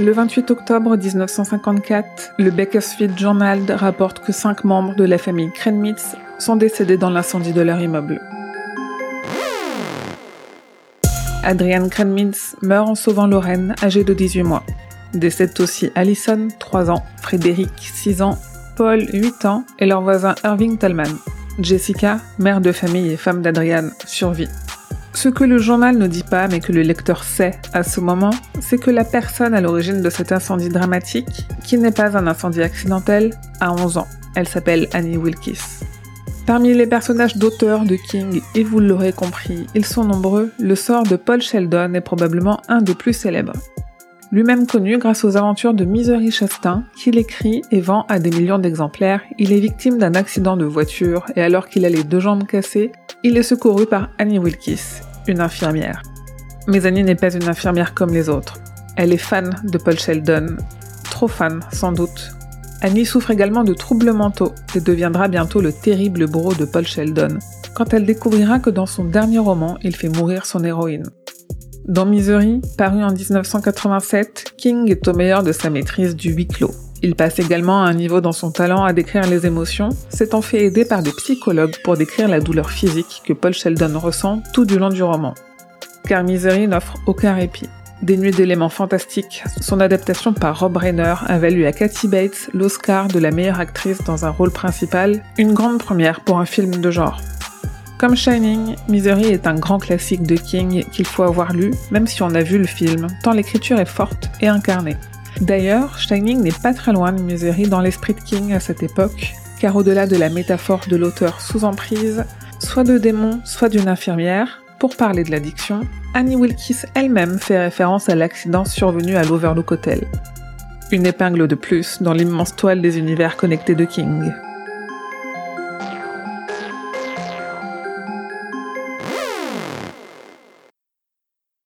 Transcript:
Le 28 octobre 1954, le Bakersfield Journal rapporte que cinq membres de la famille Krenmitz sont décédés dans l'incendie de leur immeuble. Adrian Krenmitz meurt en sauvant Lorraine, âgée de 18 mois. Décèdent aussi Allison, 3 ans, Frédéric, 6 ans, Paul, 8 ans, et leur voisin Irving Talman. Jessica, mère de famille et femme d'Adrian, survit. Ce que le journal ne dit pas, mais que le lecteur sait à ce moment, c'est que la personne à l'origine de cet incendie dramatique, qui n'est pas un incendie accidentel, a 11 ans. Elle s'appelle Annie Wilkes. Parmi les personnages d'auteurs de King, et vous l'aurez compris, ils sont nombreux, le sort de Paul Sheldon est probablement un des plus célèbres. Lui-même connu grâce aux aventures de Misery Chastain, qu'il écrit et vend à des millions d'exemplaires, il est victime d'un accident de voiture et alors qu'il a les deux jambes cassées, il est secouru par Annie Wilkes, une infirmière. Mais Annie n'est pas une infirmière comme les autres. Elle est fan de Paul Sheldon, trop fan sans doute. Annie souffre également de troubles mentaux et deviendra bientôt le terrible bourreau de Paul Sheldon, quand elle découvrira que dans son dernier roman, il fait mourir son héroïne. Dans Misery, paru en 1987, King est au meilleur de sa maîtrise du huis clos. Il passe également à un niveau dans son talent à décrire les émotions, s'étant fait aider par des psychologues pour décrire la douleur physique que Paul Sheldon ressent tout du long du roman. Car Misery n'offre aucun répit. Dénué d'éléments fantastiques, son adaptation par Rob Reiner a valu à Kathy Bates l'Oscar de la meilleure actrice dans un rôle principal, une grande première pour un film de genre. Comme Shining, Misery est un grand classique de King qu'il faut avoir lu, même si on a vu le film, tant l'écriture est forte et incarnée. D'ailleurs, Shining n'est pas très loin de Misery dans l'esprit de King à cette époque, car au-delà de la métaphore de l'auteur sous emprise, soit de démons, soit d'une infirmière, pour parler de l'addiction, Annie Wilkes elle-même fait référence à l'accident survenu à l'Overlook Hotel. Une épingle de plus dans l'immense toile des univers connectés de King.